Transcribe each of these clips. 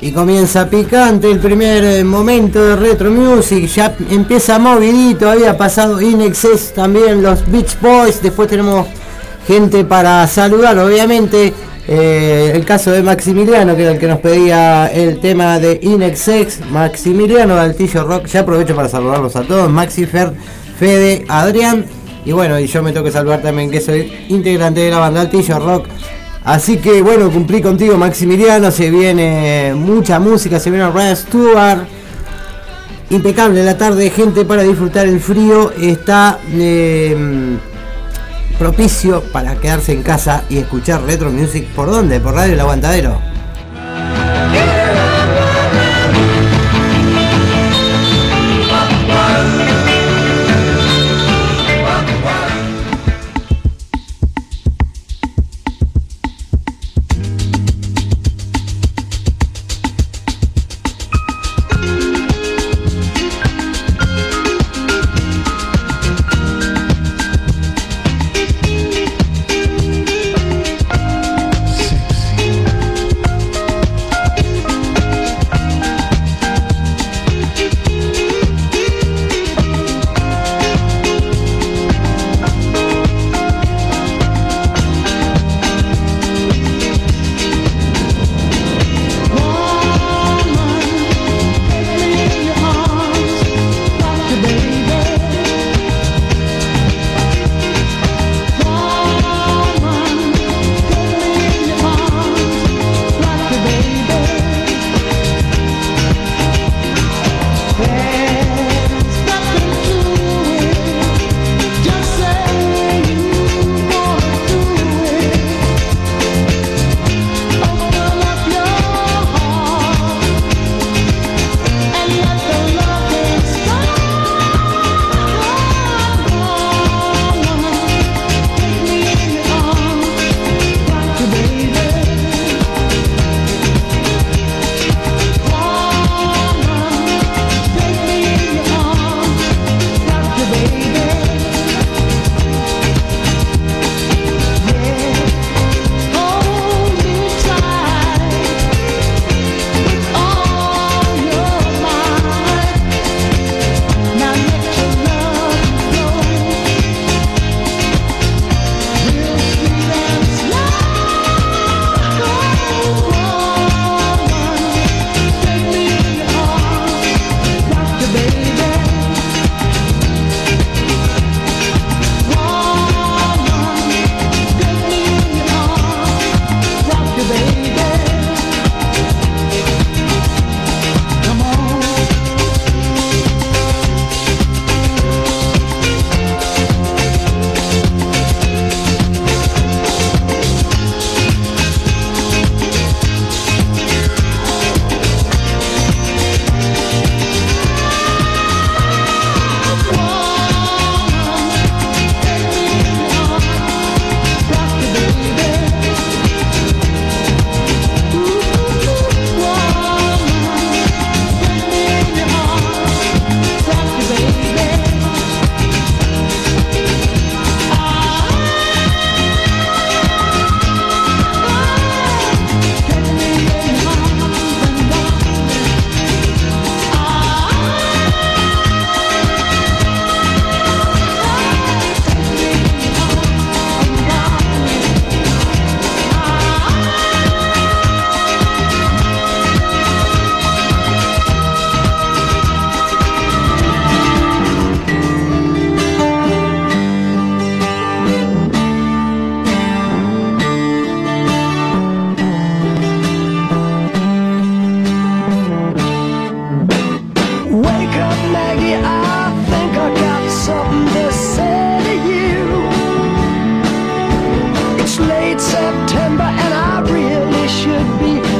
Y comienza picante el primer eh, momento de Retro Music. Ya empieza movidito. Había pasado In también los Beach Boys. Después tenemos gente para saludar, obviamente. Eh, el caso de Maximiliano, que era el que nos pedía el tema de Inexex, Maximiliano Altillo Rock, ya aprovecho para saludarlos a todos, Maxifer, Fede, Adrián, y bueno, y yo me tengo que saludar también que soy integrante de la banda Altillo Rock, Así que bueno, cumplí contigo Maximiliano, se viene mucha música, se viene Red Stewart. Impecable la tarde, gente, para disfrutar el frío. Está em, propicio para quedarse en casa y escuchar retro music. ¿Por dónde? Por Radio El Aguantadero. September and I really should be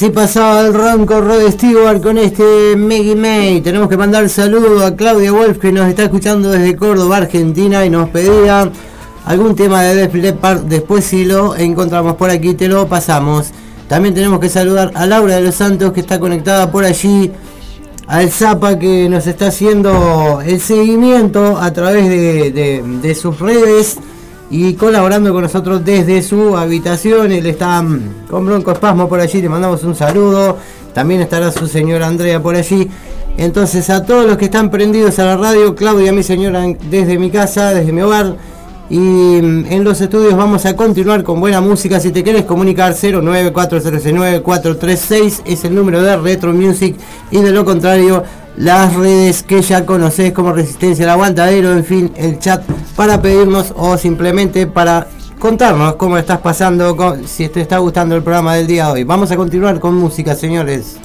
Así pasaba el ronco Rod Stewart con este Maggie May. Tenemos que mandar saludo a Claudia Wolf que nos está escuchando desde Córdoba, Argentina y nos pedía algún tema de Def Leppard. Después si lo encontramos por aquí te lo pasamos. También tenemos que saludar a Laura de los Santos que está conectada por allí. Al Zapa que nos está haciendo el seguimiento a través de, sus redes y colaborando con nosotros desde su habitación. Él está mm, con Bronco Espasmo por allí, le mandamos un saludo. También estará su señora Andrea por allí. Entonces a todos los que están prendidos a la radio, Claudia, mi señora, desde mi casa, desde mi hogar. Y mm, en los estudios vamos a continuar con buena música. Si te quieres comunicar 09409-436 es el número de Retro Music. Y de lo contrario, las redes que ya conocés como Resistencia al Aguantadero, en fin, el chat para pedirnos o simplemente para contarnos cómo estás pasando, con, si te está gustando el programa del día de hoy. Vamos a continuar con música, señores.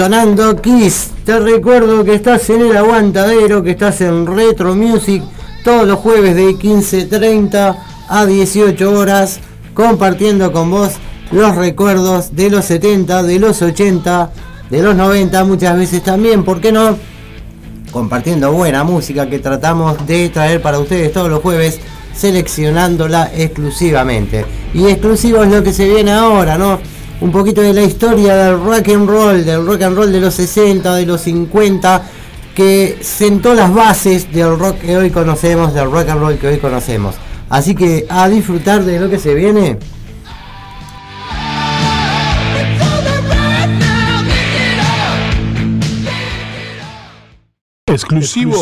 Sonando Kiss, te recuerdo que estás en el aguantadero, que estás en Retro Music todos los jueves de 15.30 a 18 horas, compartiendo con vos los recuerdos de los 70, de los 80, de los 90, muchas veces también, ¿por qué no? Compartiendo buena música que tratamos de traer para ustedes todos los jueves, seleccionándola exclusivamente. Y exclusivo es lo que se viene ahora, ¿no? Un poquito de la historia del rock and roll, del rock and roll de los 60, de los 50, que sentó las bases del rock que hoy conocemos, del rock and roll que hoy conocemos. Así que a disfrutar de lo que se viene. Up. Exclusivo,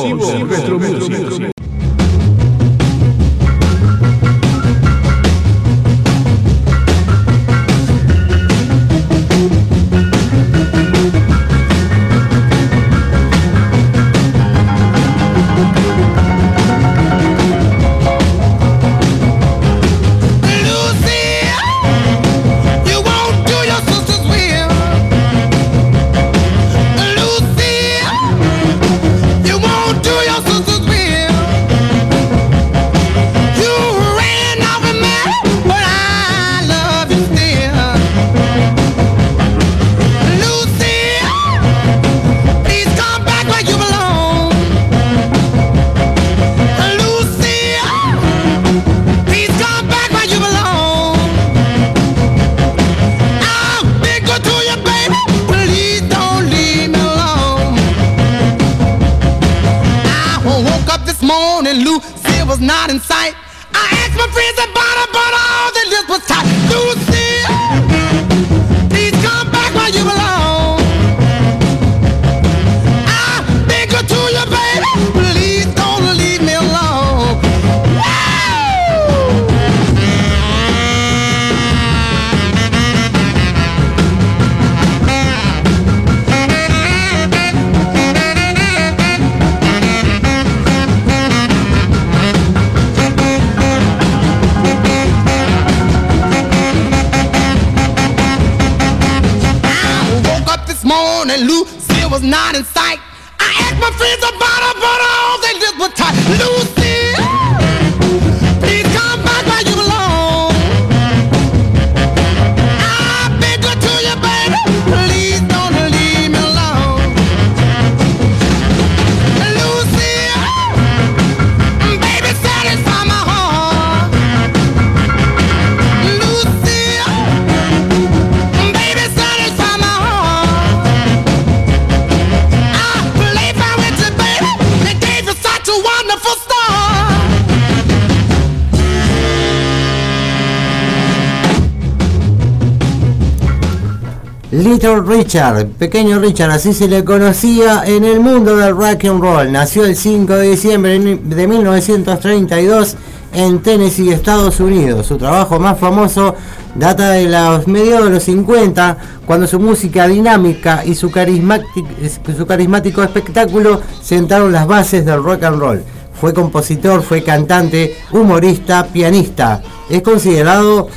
Little Richard, pequeño Richard, así se le conocía en el mundo del rock and roll. Nació el 5 de diciembre de 1932 en Tennessee, Estados Unidos. Su trabajo más famoso data de los mediados de los 50, cuando su música dinámica y su, su carismático espectáculo sentaron las bases del rock and roll. Fue compositor, fue cantante, humorista, pianista. Es considerado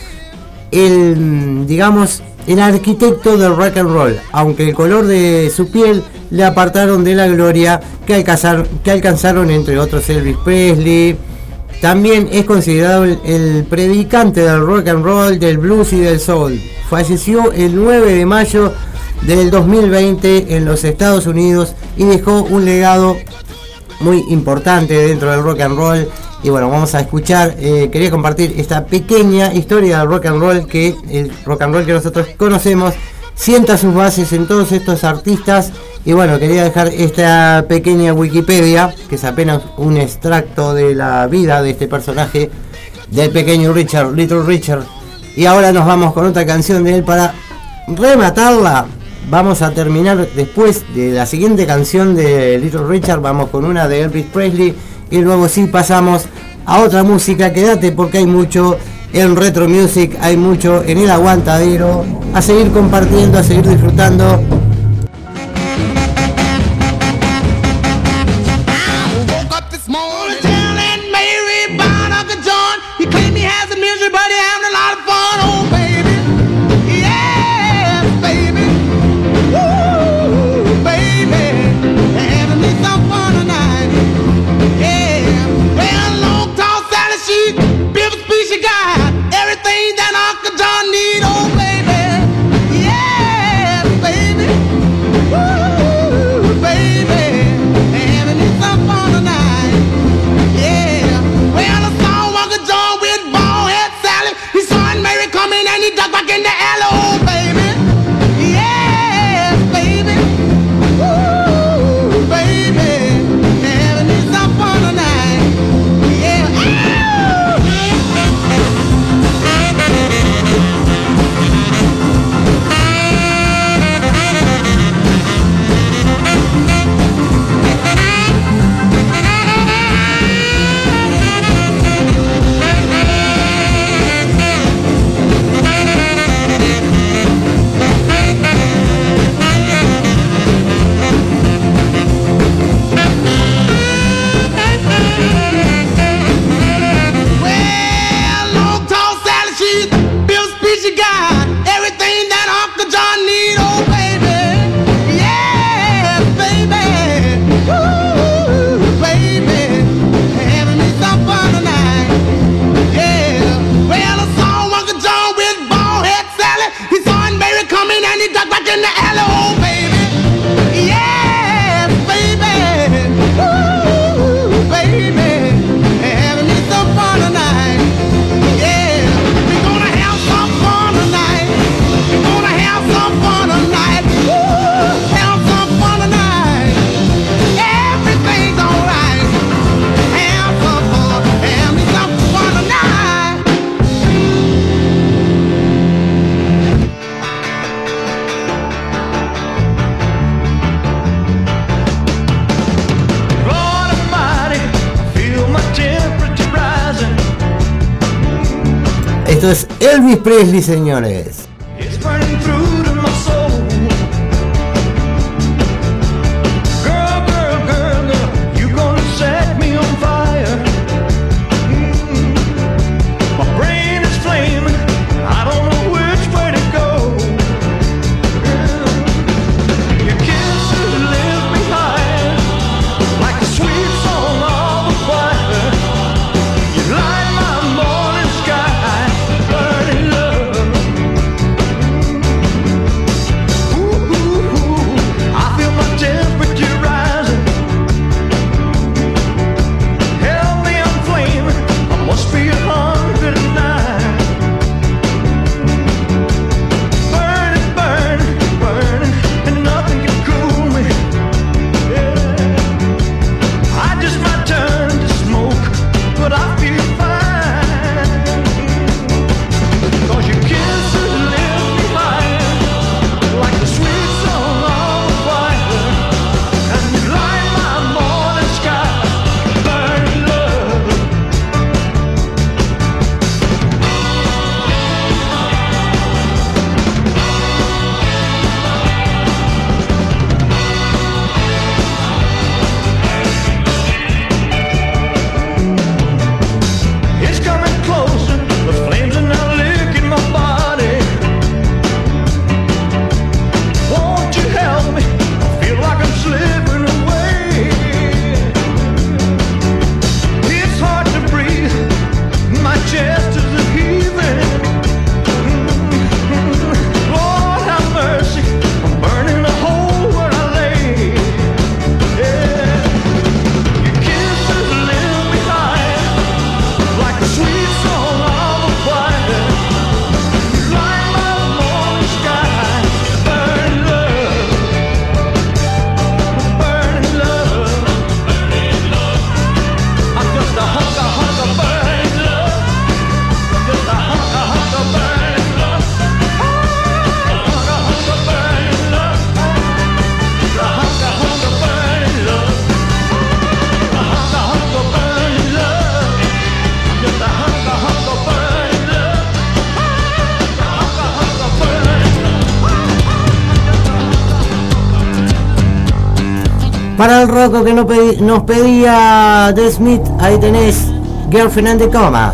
el, digamos, el arquitecto del rock and roll, aunque el color de su piel le apartaron de la gloria que, alcanzar- que alcanzaron entre otros Elvis Presley. También es considerado el, el predicante del rock and roll, del blues y del soul. Falleció el 9 de mayo del 2020 en los Estados Unidos y dejó un legado muy importante dentro del rock and roll. Y bueno, vamos a escuchar, eh, quería compartir esta pequeña historia del rock and roll que el rock and roll que nosotros conocemos sienta sus bases en todos estos artistas. Y bueno, quería dejar esta pequeña Wikipedia, que es apenas un extracto de la vida de este personaje, del pequeño Richard, Little Richard. Y ahora nos vamos con otra canción de él para rematarla. Vamos a terminar después de la siguiente canción de Little Richard. Vamos con una de Elvis Presley. Y luego sí pasamos a otra música. Quédate porque hay mucho en Retro Music, hay mucho en el aguantadero. A seguir compartiendo, a seguir disfrutando. Elvis Presley, señores. que no nos pedía The Smith, ahí tenés Girlfriend and the Coma.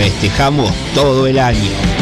Festejamos todo el año.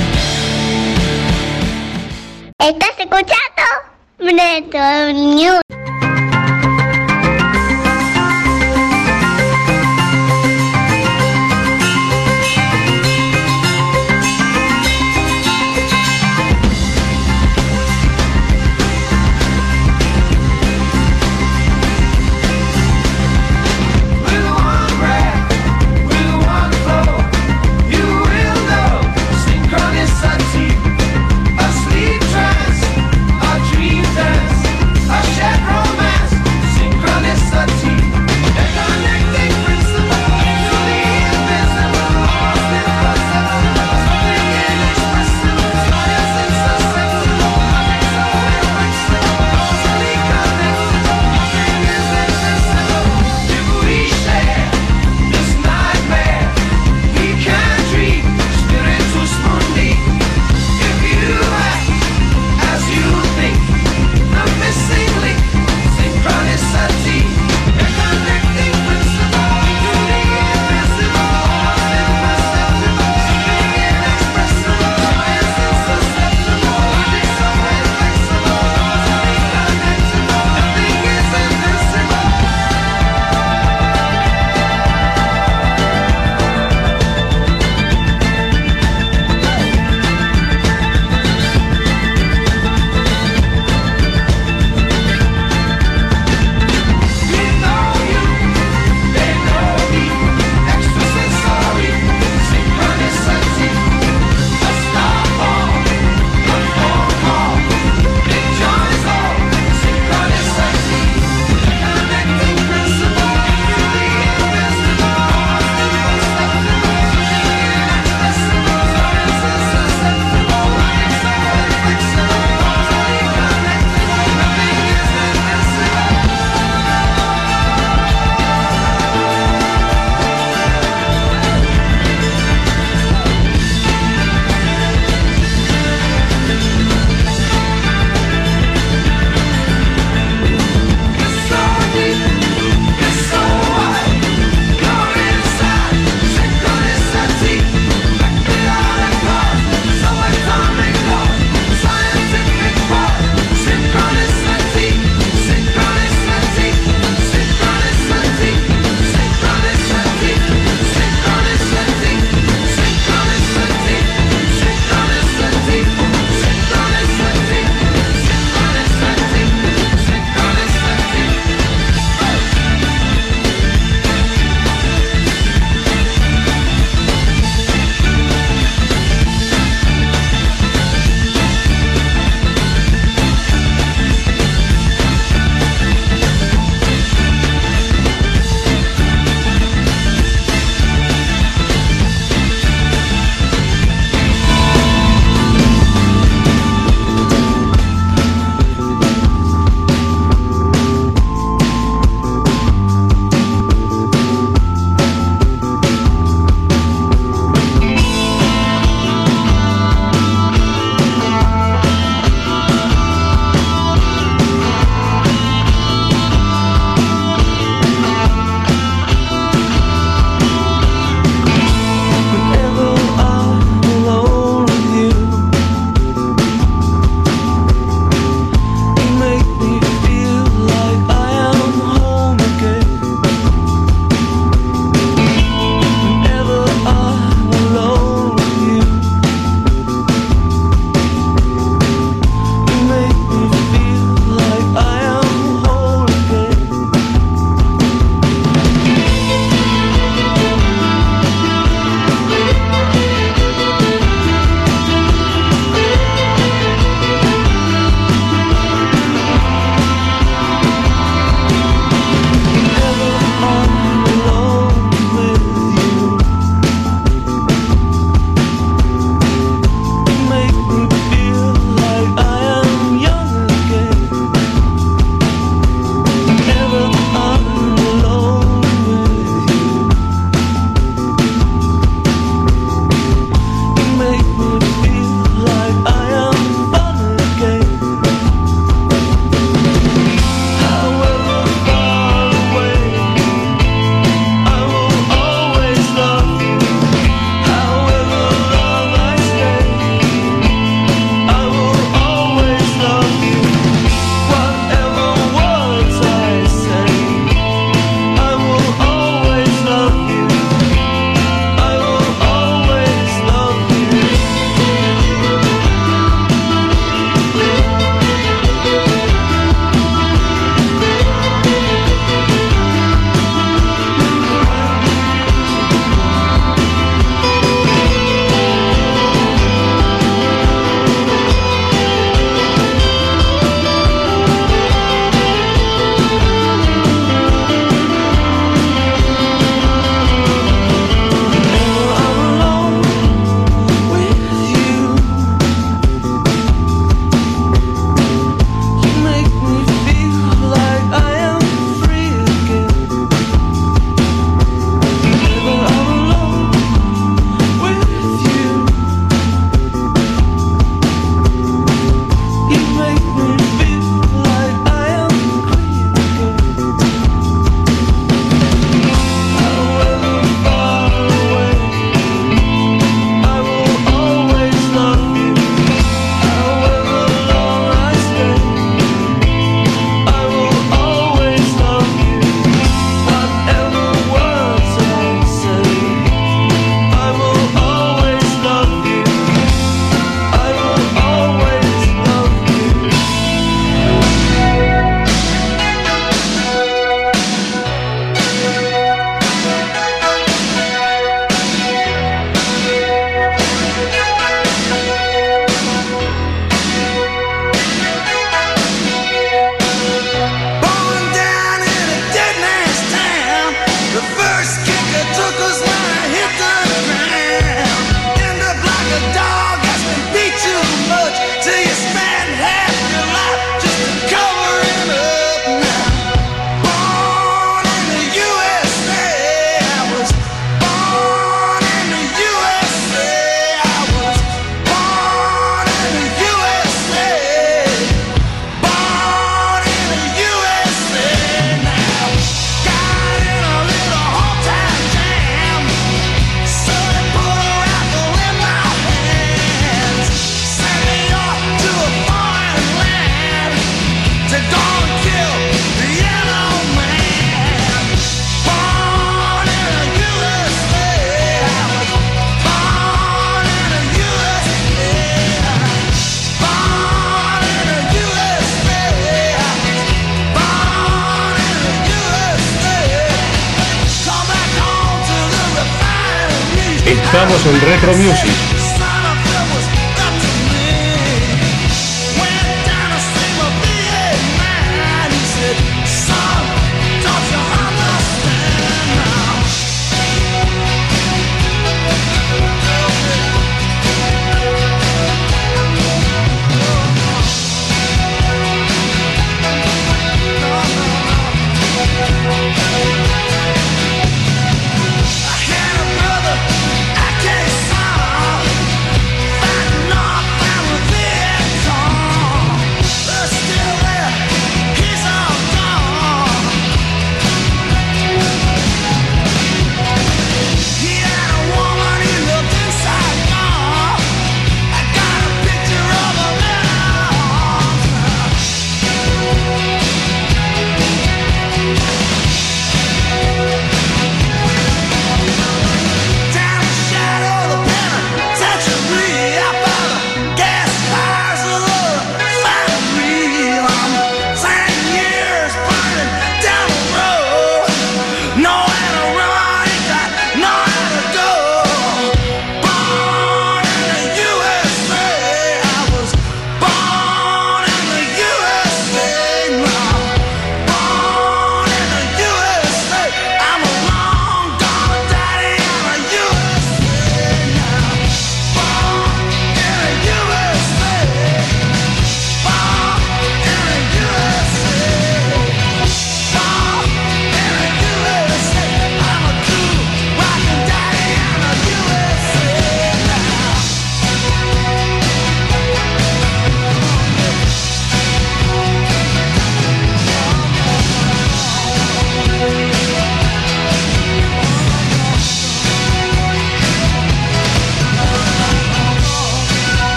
Estamos en Retro Music.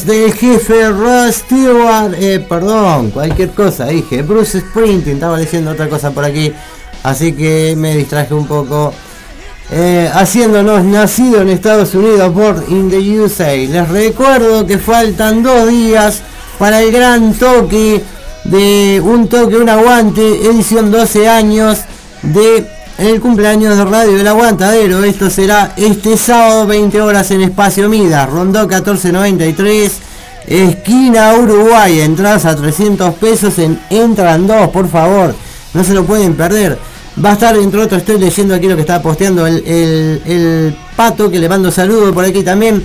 Del jefe Ross Stewart, eh, perdón, cualquier cosa, dije, Bruce Springsteen, estaba leyendo otra cosa por aquí, así que me distraje un poco. Eh, haciéndonos nacido en Estados Unidos por In the USA. Les recuerdo que faltan dos días para el gran toque de un toque, un aguante, edición 12 años de el cumpleaños de Radio del Aguantadero. Esto será este sábado 20 horas en Espacio Mida, Rondó 1493, esquina Uruguay. Entradas a 300 pesos en Entran 2, por favor. No se lo pueden perder. Va a estar, entre otros, estoy leyendo aquí lo que está posteando el, el- el Pato, que le mando saludos por aquí también.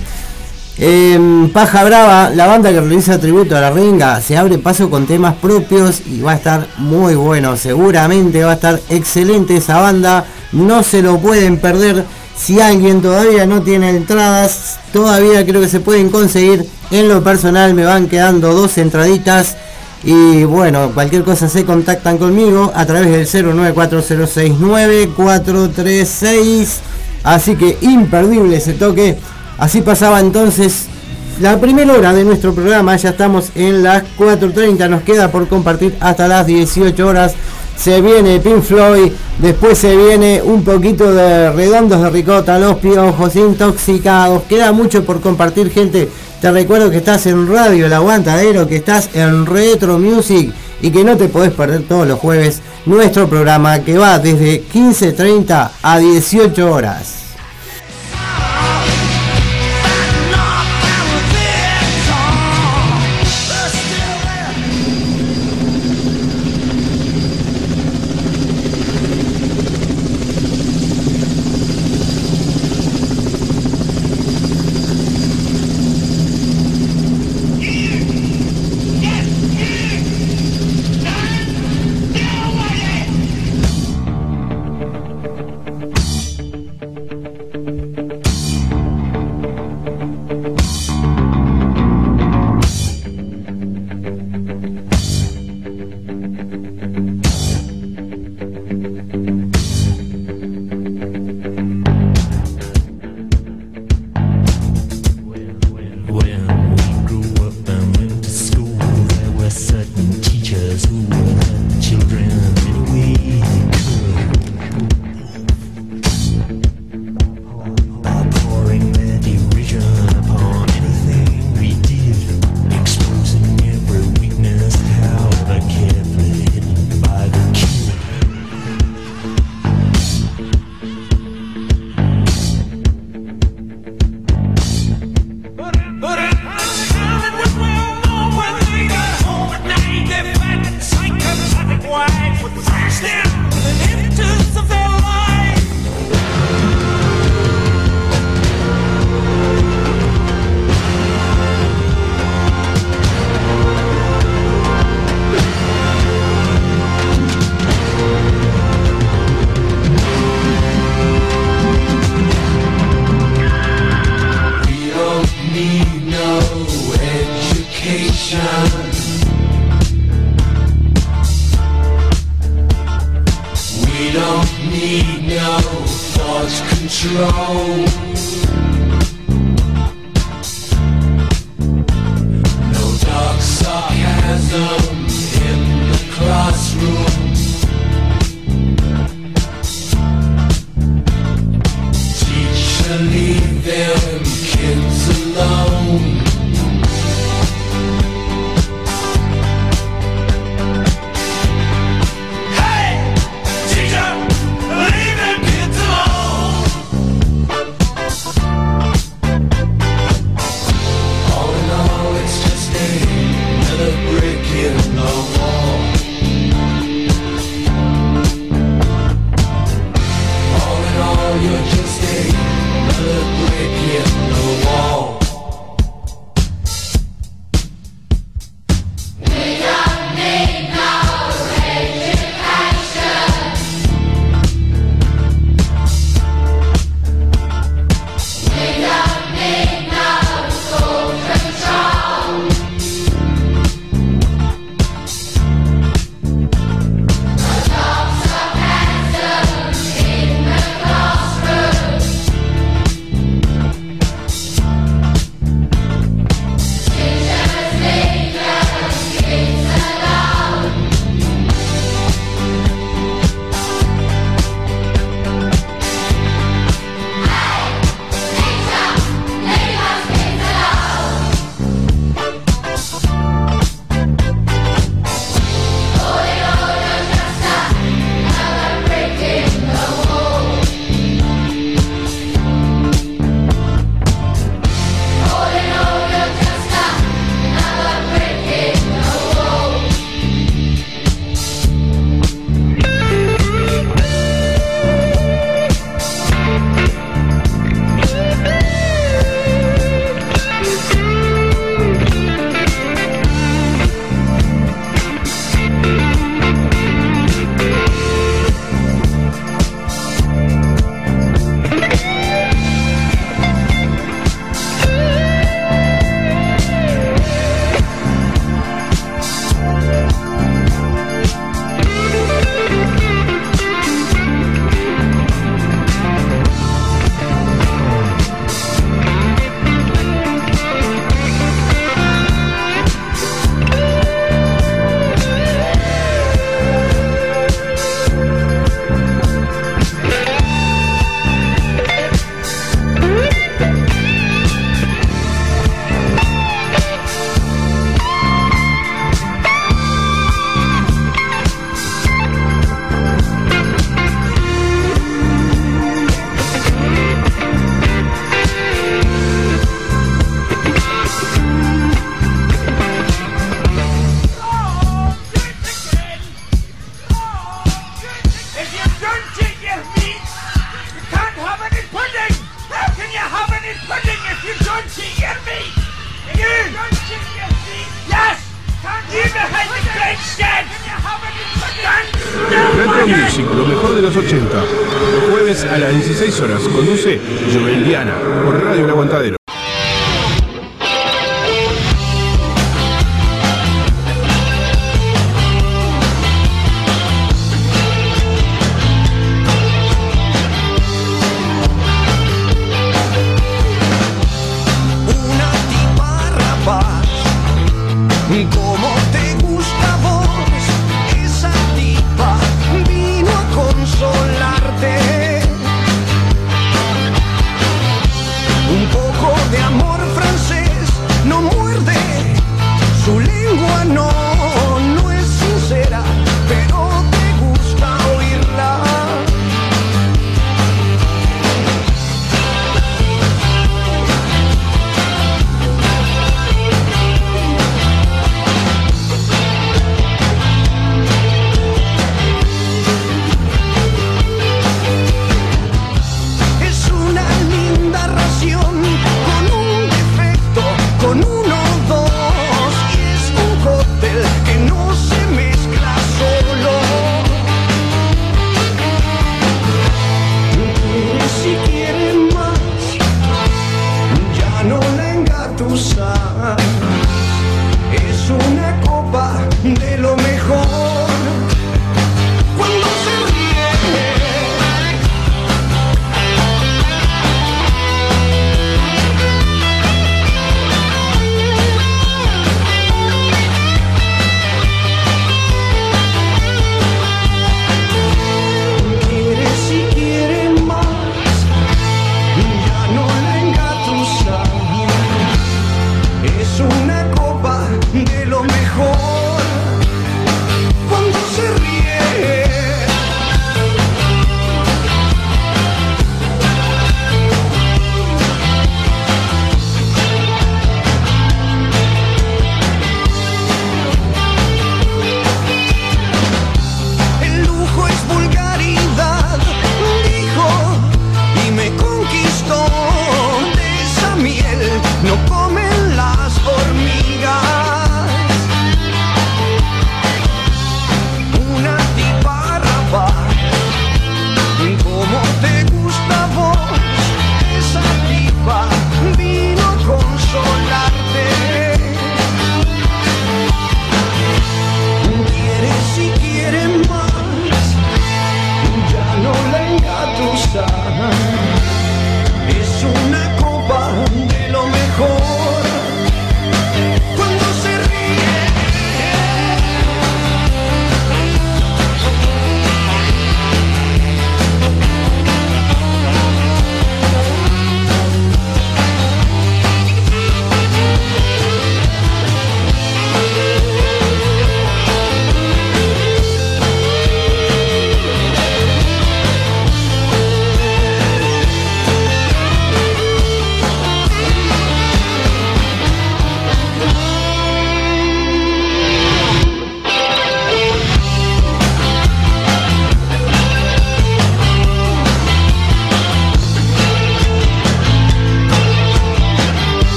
Eh, Paja Brava, la banda que realiza tributo a la ringa, se abre paso con temas propios y va a estar muy bueno. Seguramente va a estar excelente esa banda. No se lo pueden perder. Si alguien todavía no tiene entradas, todavía creo que se pueden conseguir. En lo personal me van quedando dos entraditas. Y bueno, cualquier cosa se contactan conmigo a través del 094069436. Así que imperdible ese toque. Así pasaba entonces la primera hora de nuestro programa. Ya estamos en las 4.30. Nos queda por compartir hasta las 18 horas. Se viene Pink Floyd. Después se viene un poquito de redondos de ricota. Los piojos intoxicados. Queda mucho por compartir, gente. Te recuerdo que estás en Radio El Aguantadero. Que estás en Retro Music. y que no te podés perder todos los jueves nuestro programa que va desde 15.30 a 18 horas.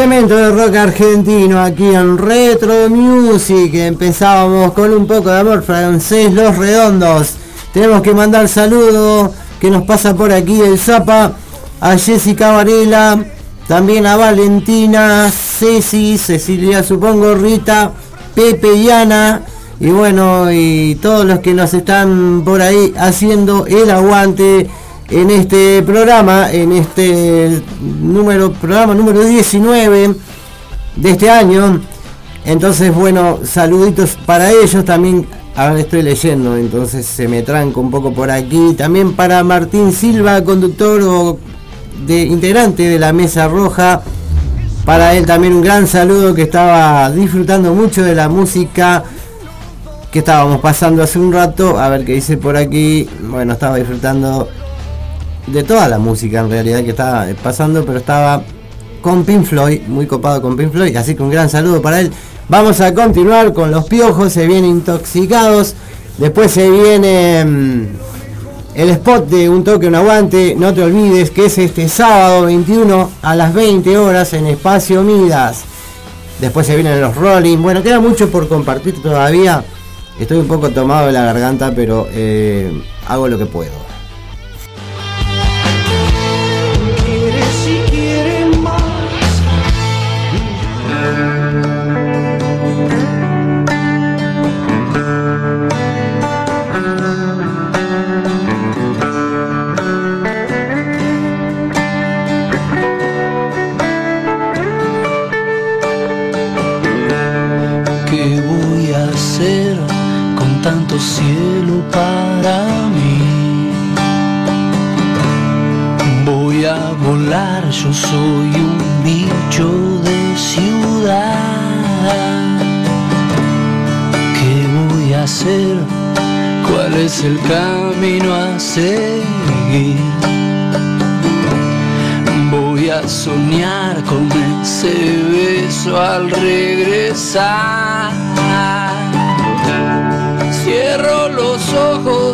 Cemento de rock argentino aquí en Retro Music. Empezábamos con un poco de amor francés, Los Redondos. Tenemos que mandar saludo que nos pasa por aquí el Zapa, a Jessica Varela, también a Valentina, Ceci, Cecilia supongo, Rita, Pepe y Ana. Y bueno, y todos los que nos están por ahí haciendo el aguante en este programa, en este número, programa número 19 de este año. Entonces, bueno, saluditos para ellos también. Ahora estoy leyendo, entonces se me tranca un poco por aquí. También para Martín Silva, conductor o de integrante de la Mesa Roja. Para él también un gran saludo que estaba disfrutando mucho de la música que estábamos pasando hace un rato. A ver qué dice por aquí. Bueno, estaba disfrutando de toda la música en realidad que estaba pasando, pero estaba con Pink Floyd, muy copado con Pink Floyd, así que un gran saludo para él. Vamos a continuar con los piojos, se vienen intoxicados, después se viene mm, el spot de Un Toque, Un Aguante, no te olvides que es este sábado 21 a las 20 horas en Espacio Midas. Después se vienen los Rolling, bueno, queda mucho por compartir todavía. Estoy un poco tomado de la garganta, pero eh, hago lo que puedo. cuál es el camino a seguir. Voy a soñar con ese beso al regresar. Cierro los ojos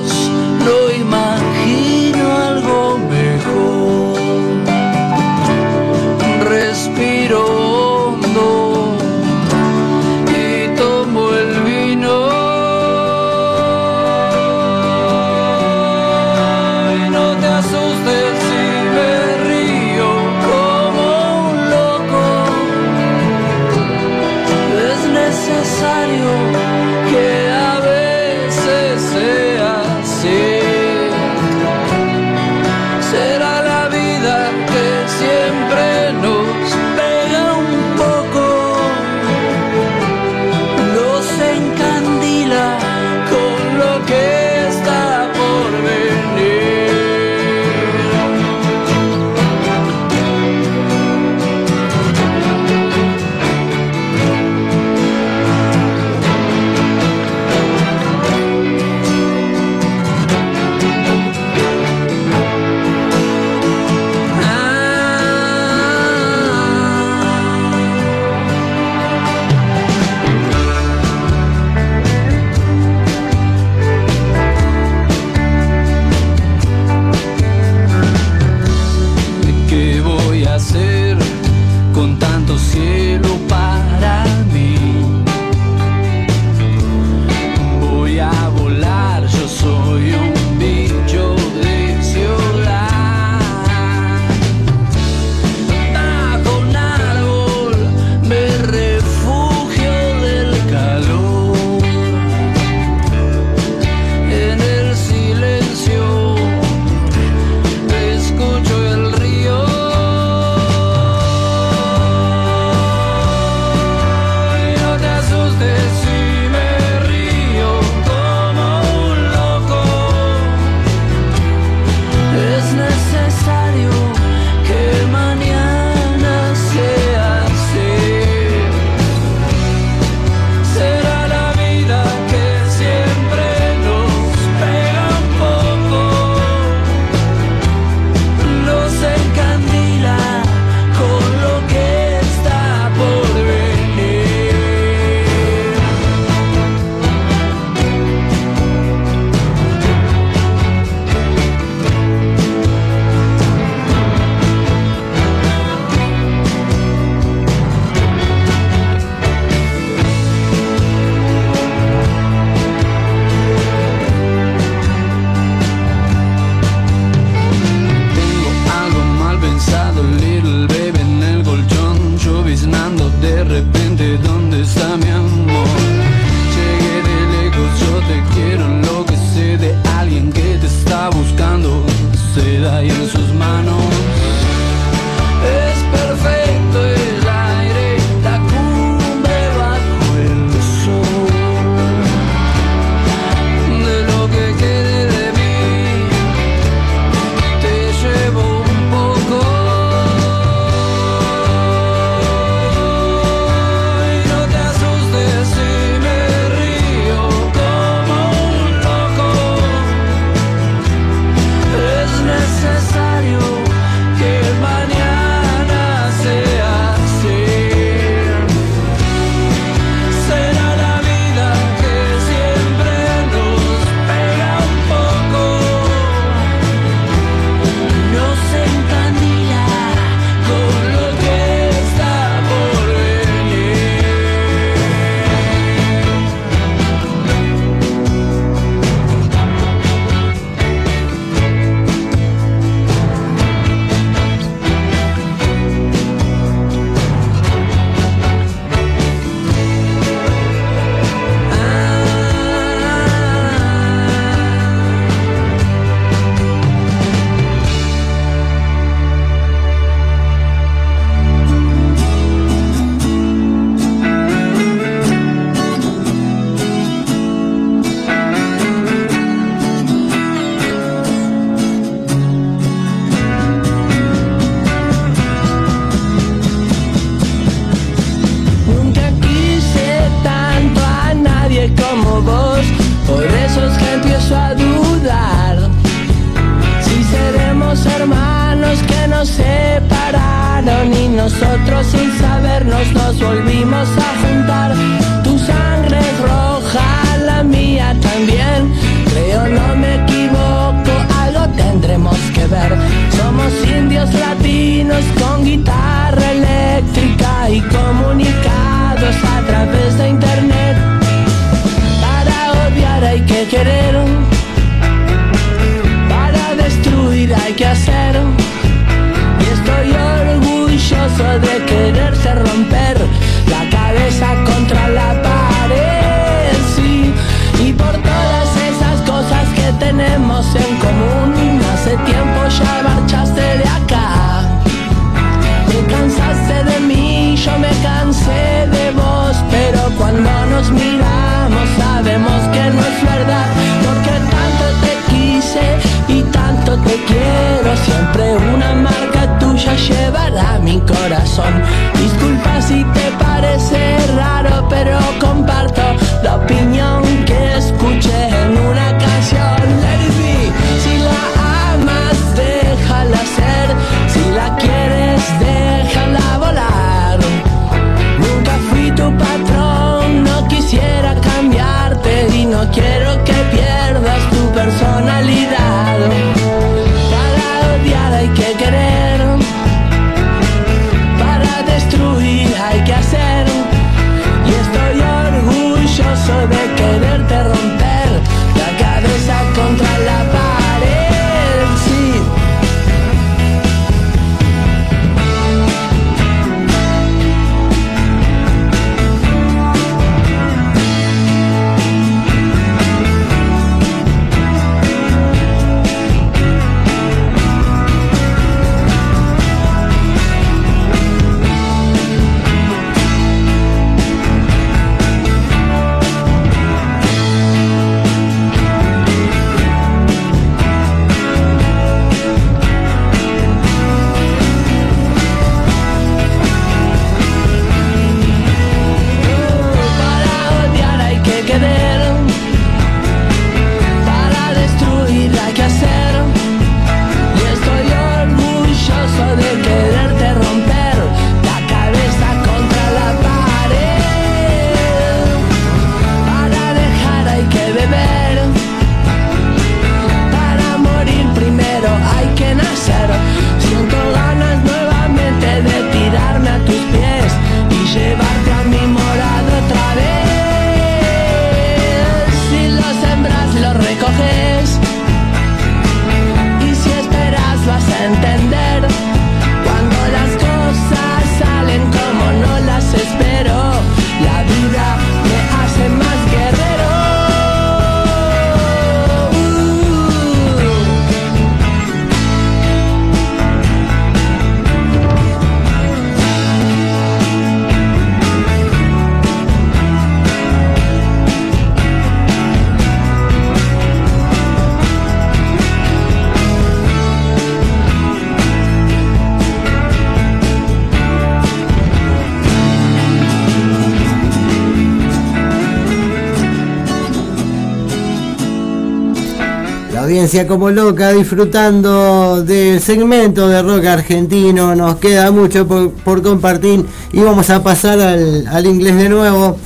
La audiencia como loca disfrutando del segmento de rock argentino. Nos queda mucho por, por compartir y vamos a pasar al, al inglés de nuevo.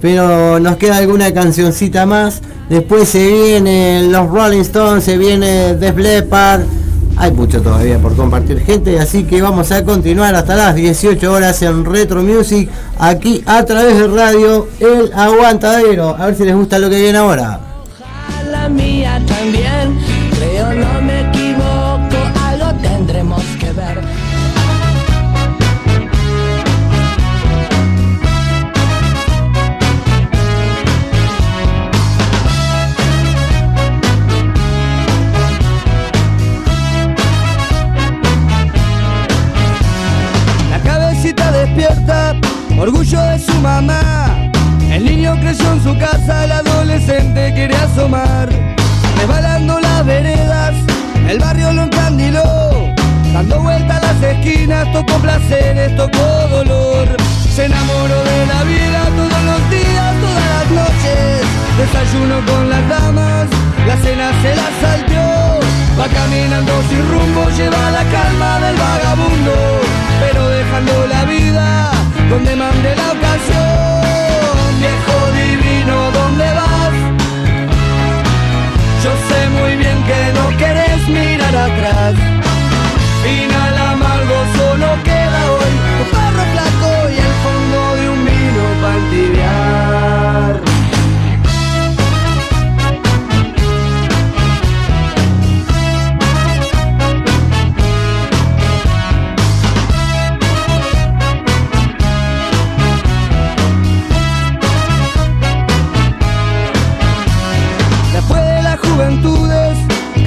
Pero nos queda alguna cancioncita más. Después se vienen los Rolling Stones, se viene Def Leppard. Hay mucho todavía por compartir gente, así que vamos a continuar hasta las 18 horas en Retro Music, aquí a través de radio El Aguantadero. A ver si les gusta lo que viene ahora. resbalando las veredas, el barrio lo encandiló, dando vueltas a las esquinas, tocó placeres, tocó dolor. Se enamoró de la vida todos los días, todas las noches, desayuno con las damas, la cena se la salteó, va caminando sin rumbo, lleva la calma del vagabundo, pero dejando la vida donde mande la ocasión, viejo divino, ¿dónde va? sé muy bien que no querés mirar atrás. Final amargo, solo queda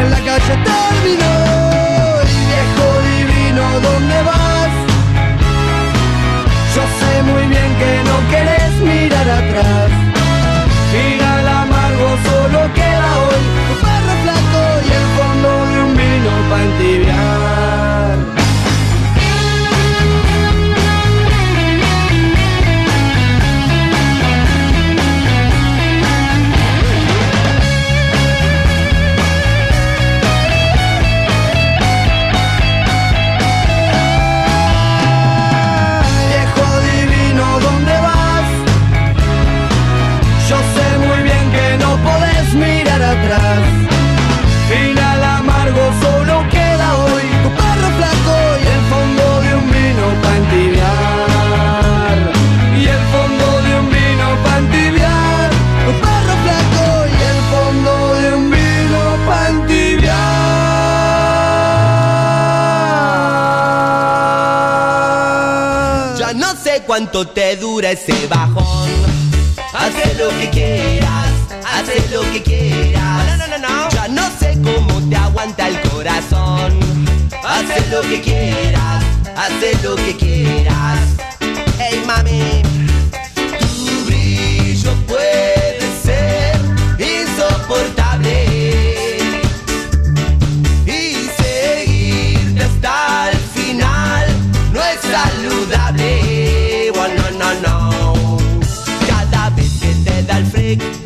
en la calle terminó. Y viejo divino, ¿dónde vas? Yo sé muy bien que no querés mirar atrás. Final amargo solo queda hoy tu perro flaco y el fondo de un vino para entibiar. Cuánto te dura ese bajón. Haz lo que quieras, haz lo que quieras. No, no, no, no. Ya no sé cómo te aguanta el corazón. Haz lo que quieras, haz lo que quieras. Hey mami, da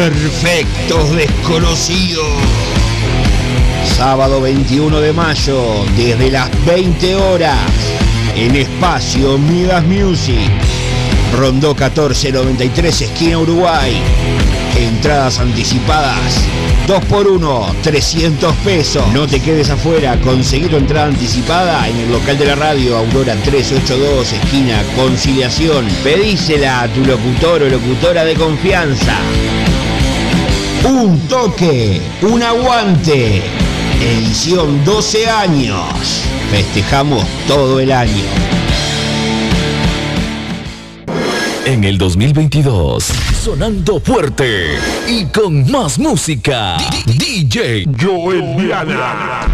Perfectos desconocidos. Sábado 21 de mayo, desde las 20 horas, en espacio Midas Music. Rondó 1493, esquina Uruguay. Entradas anticipadas. 2 por 1 300 pesos. No te quedes afuera, conseguí tu entrada anticipada en el local de la radio Aurora 382, esquina Conciliación. Pedísela a tu locutor o locutora de confianza. Un toque, un aguante. Edición 12 años. Festejamos todo el año. En el 2022, sonando fuerte y con más música. DJ Joel Diana.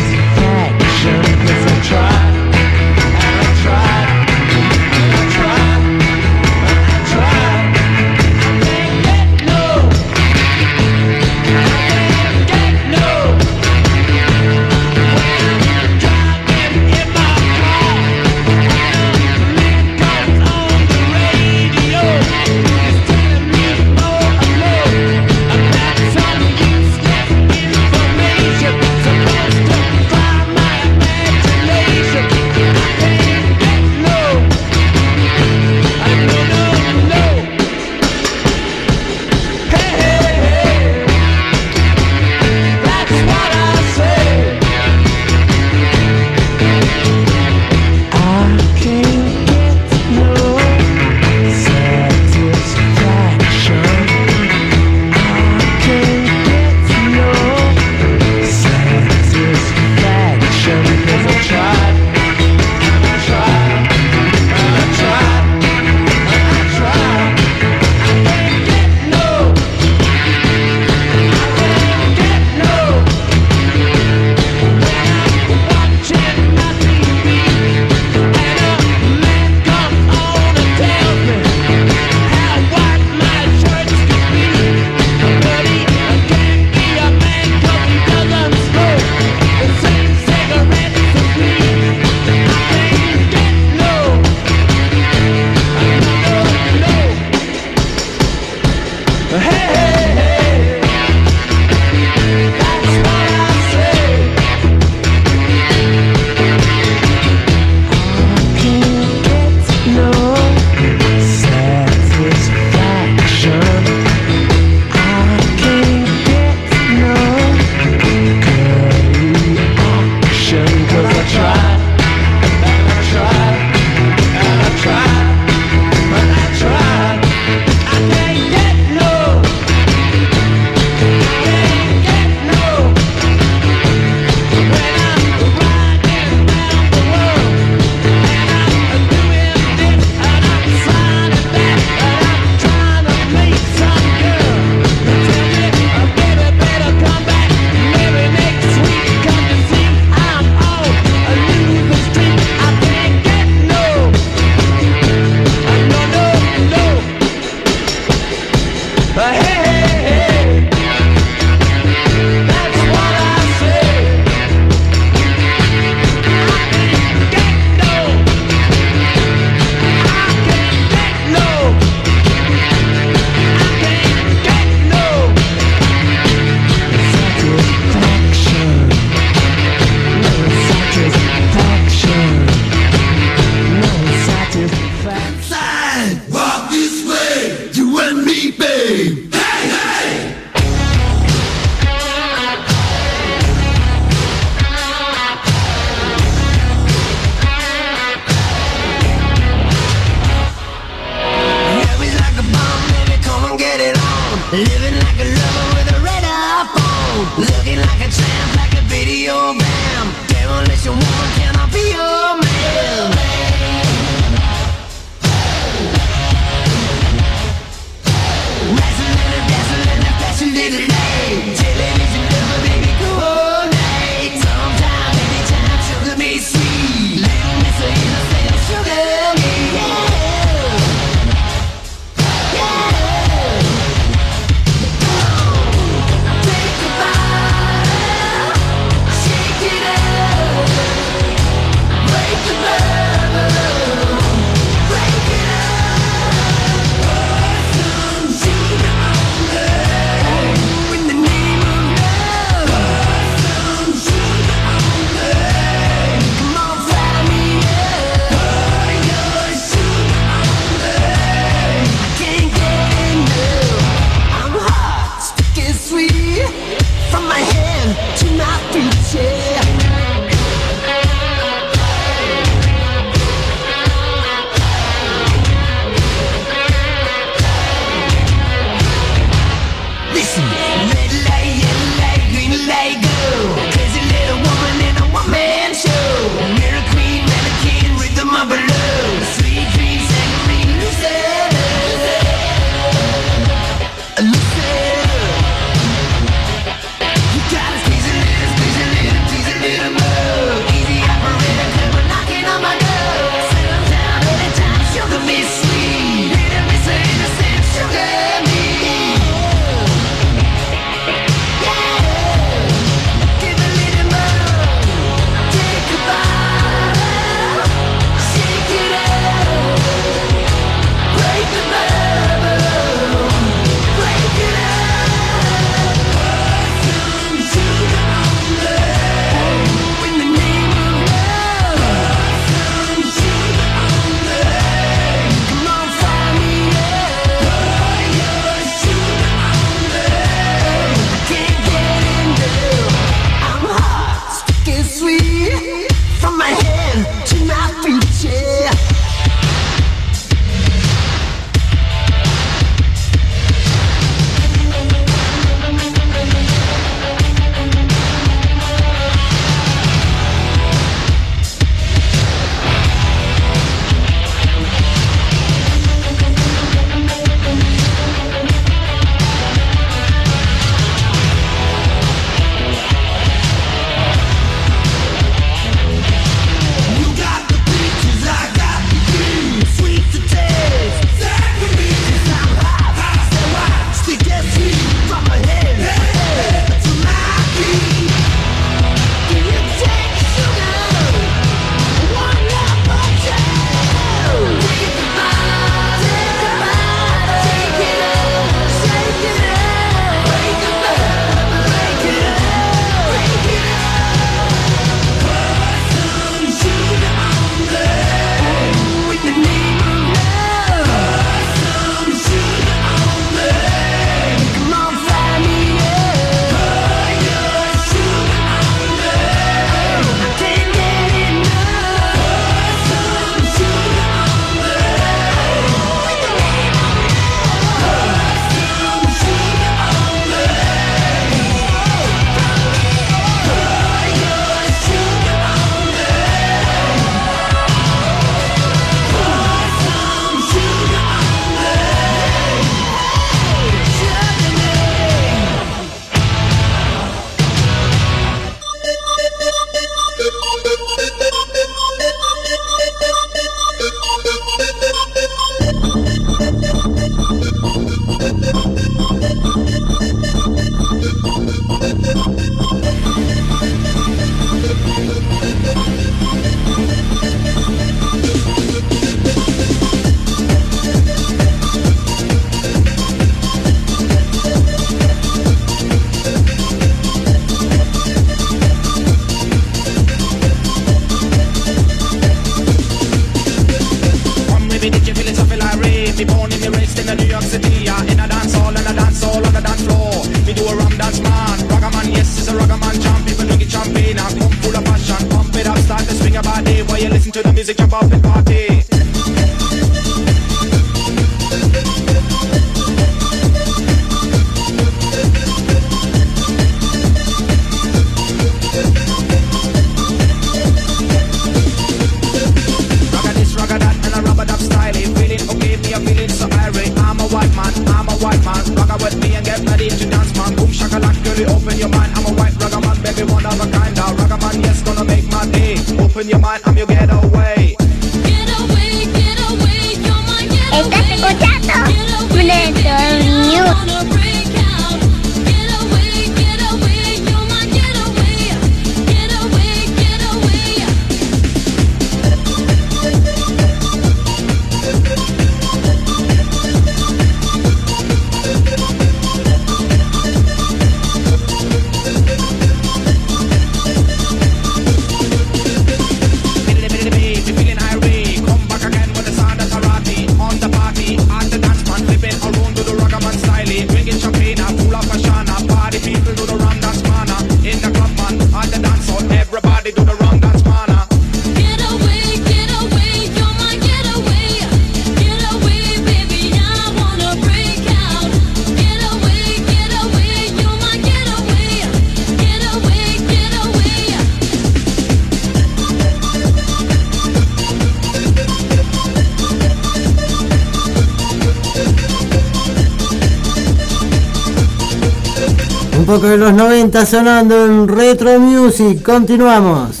Los 90 sonando en Retro Music. Continuamos.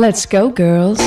Let's go, girls.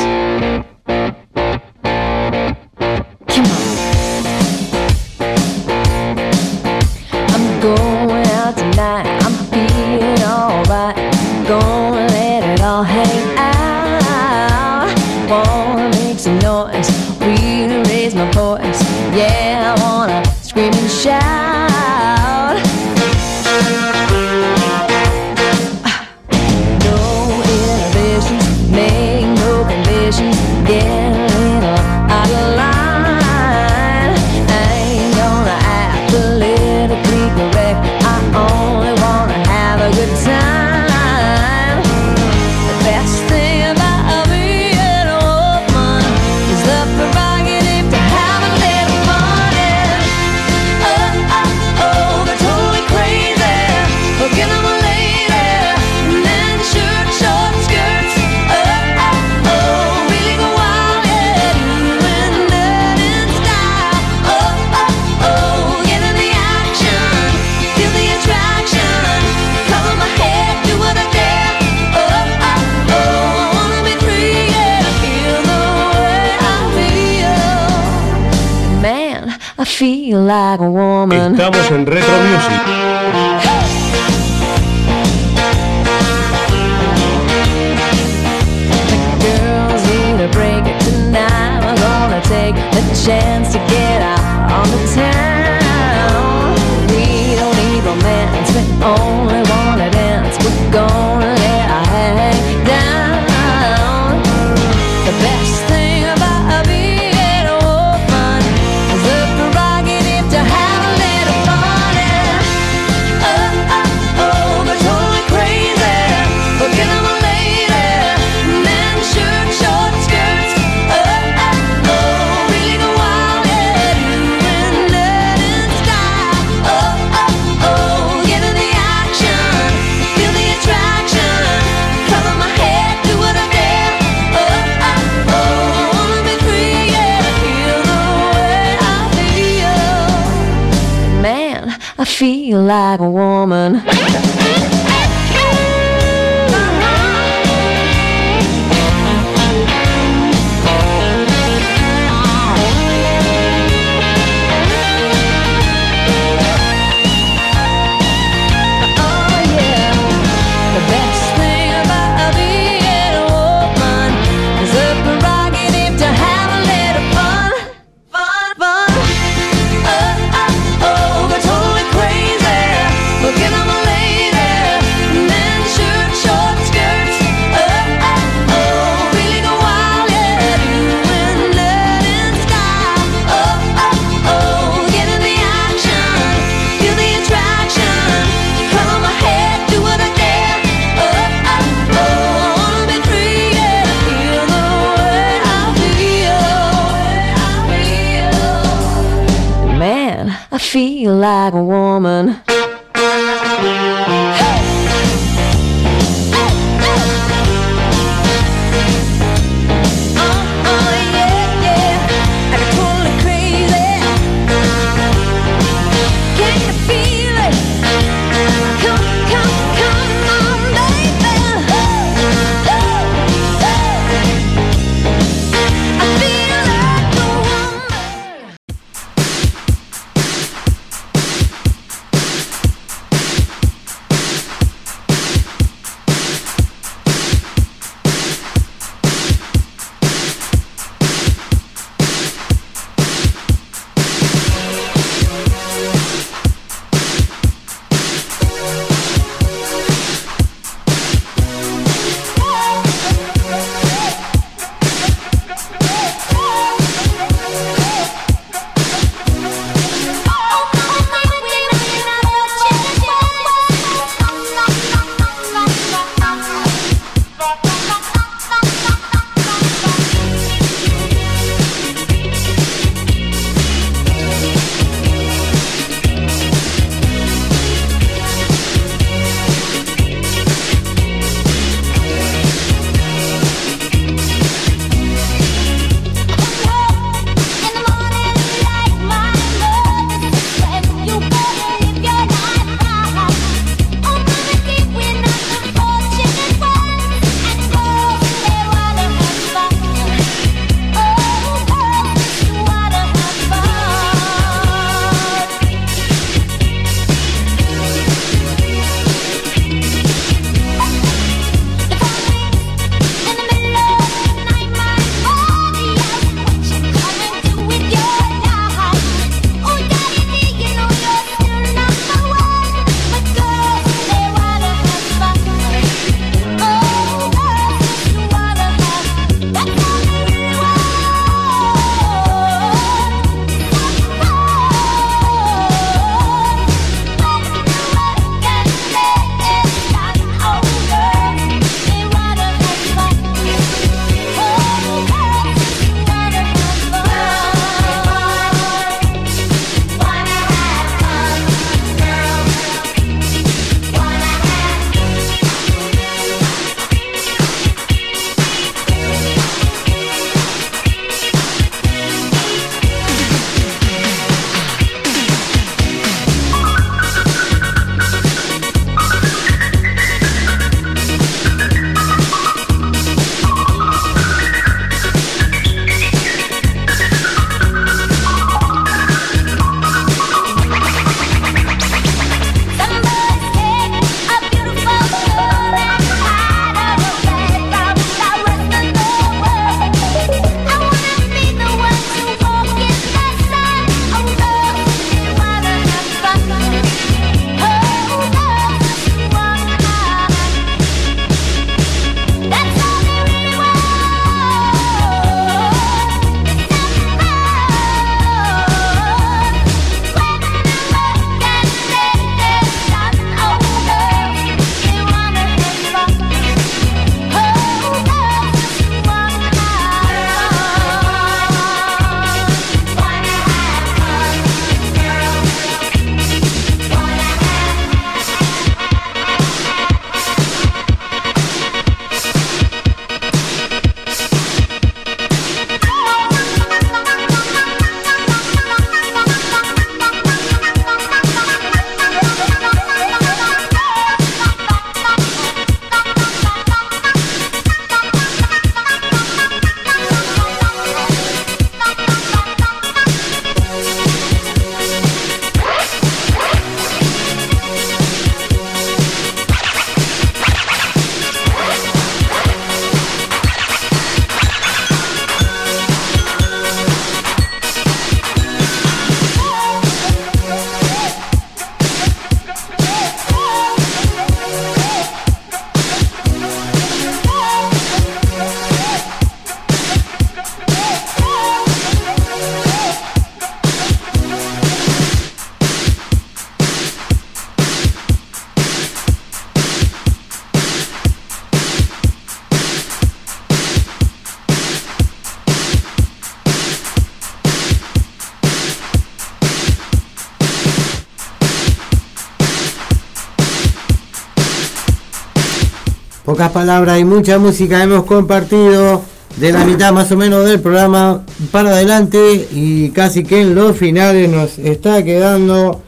Pocas palabras y mucha música hemos compartido de la mitad más o menos del programa para adelante y casi que en los finales nos está quedando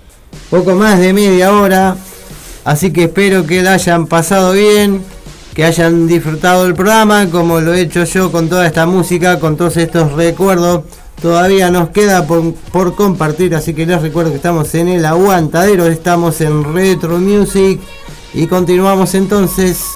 poco más de media hora. Así que espero que la hayan pasado bien, que hayan disfrutado el programa como lo he hecho yo con toda esta música, con todos estos recuerdos. Todavía nos queda por, por compartir, así que les recuerdo que estamos en el aguantadero, estamos en Retro Music y continuamos entonces.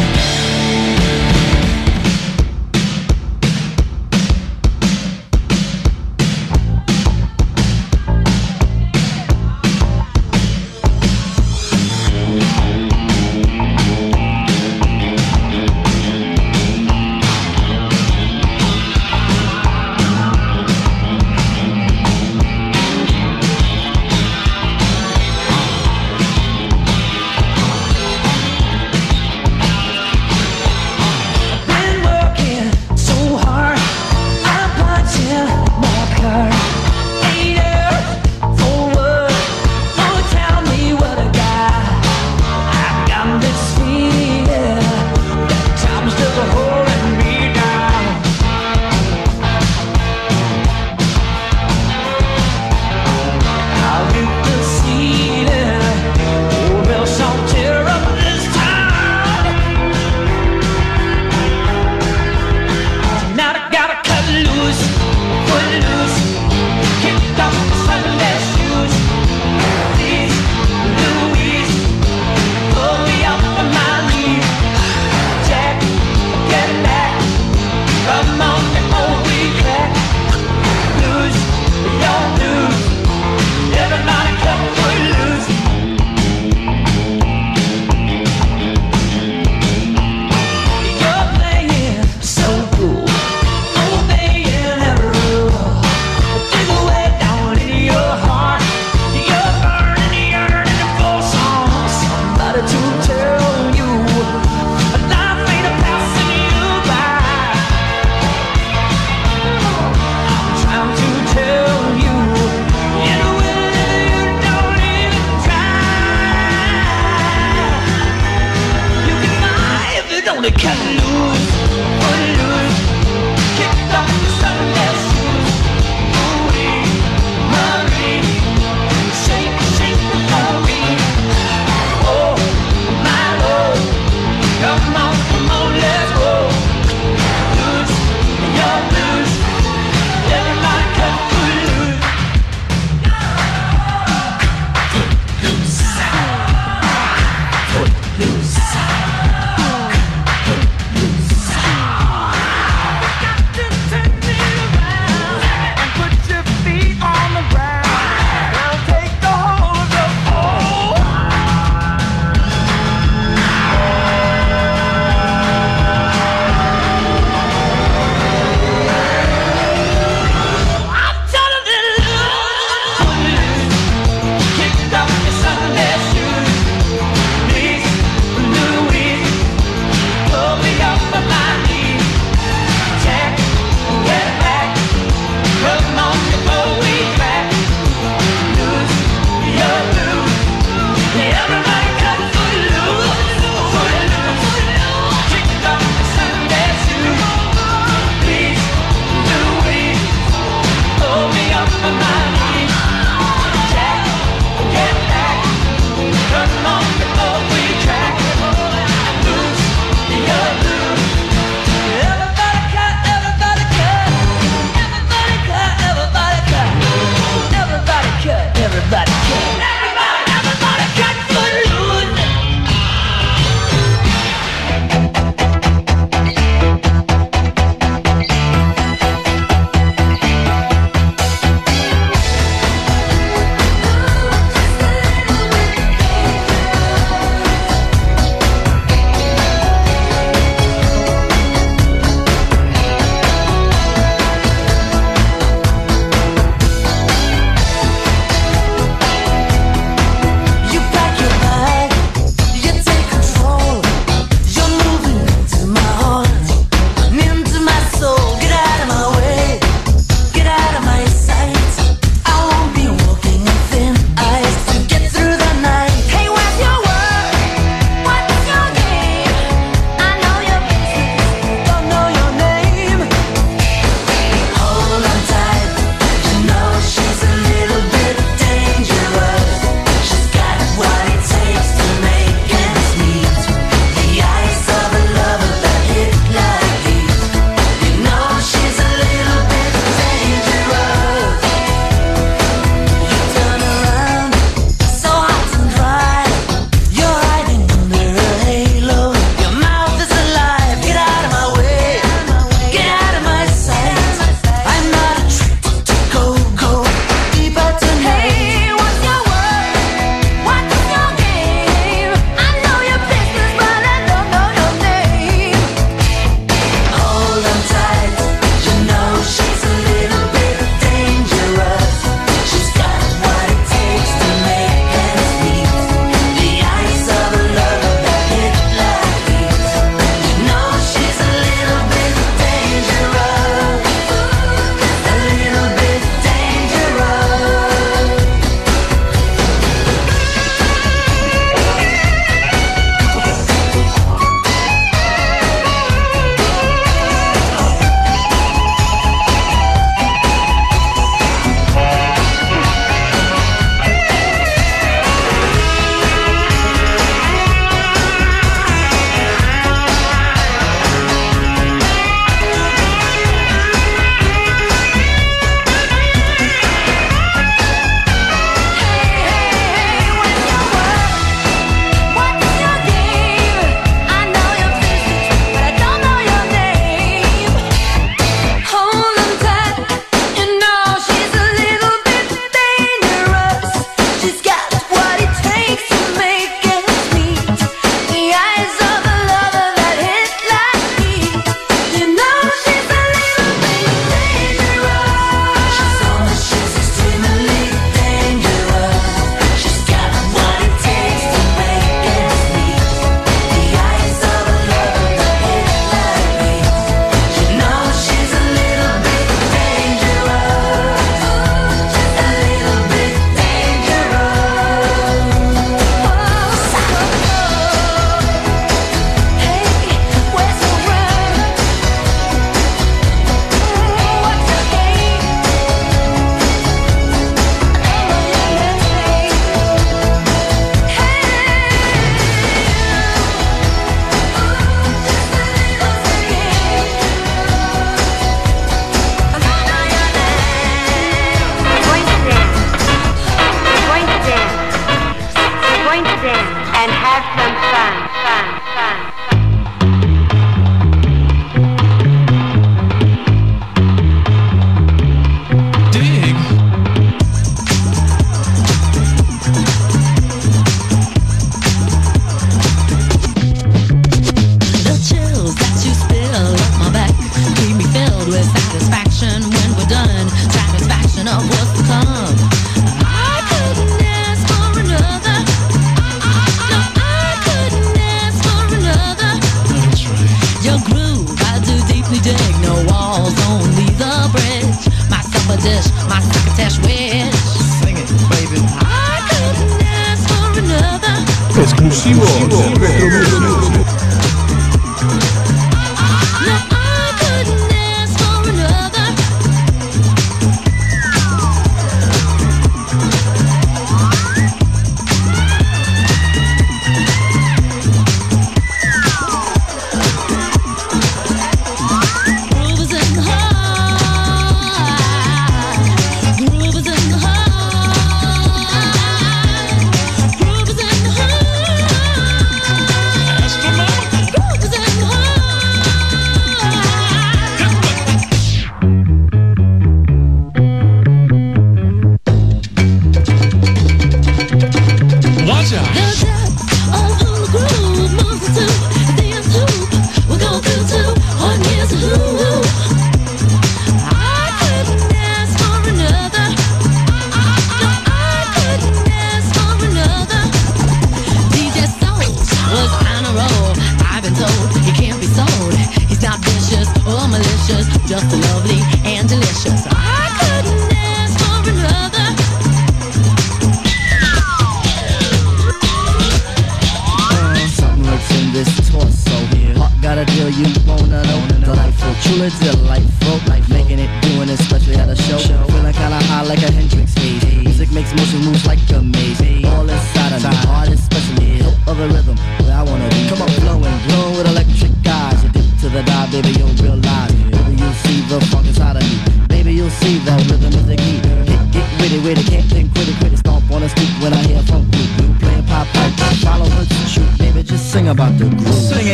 about the groove.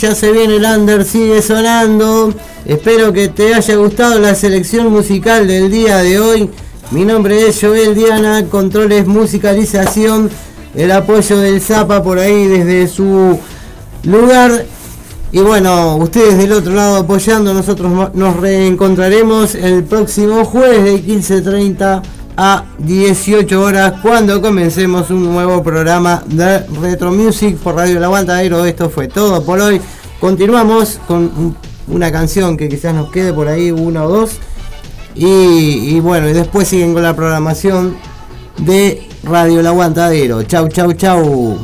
ya se viene el under, sigue sonando. Espero que te haya gustado la selección musical del día de hoy. Mi nombre es Joel Diana, controles musicalización, el apoyo del Zapa por ahí desde su lugar. Y bueno, ustedes del otro lado apoyando, nosotros nos reencontraremos el próximo jueves de 15.30 a 18 horas cuando comencemos un nuevo programa de Retro Music por Radio La Aguantadero. Esto fue todo por hoy. Continuamos con una canción que quizás nos quede por ahí, una o dos. Y, y bueno, y después siguen con la programación de Radio El Aguantadero. Chau, chau, chau.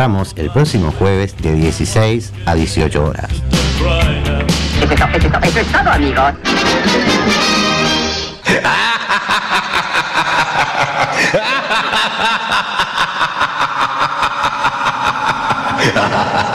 Nos reencontramos el próximo jueves de 16 a 18 horas. Eso es, to- eso es eso es todo, amigos.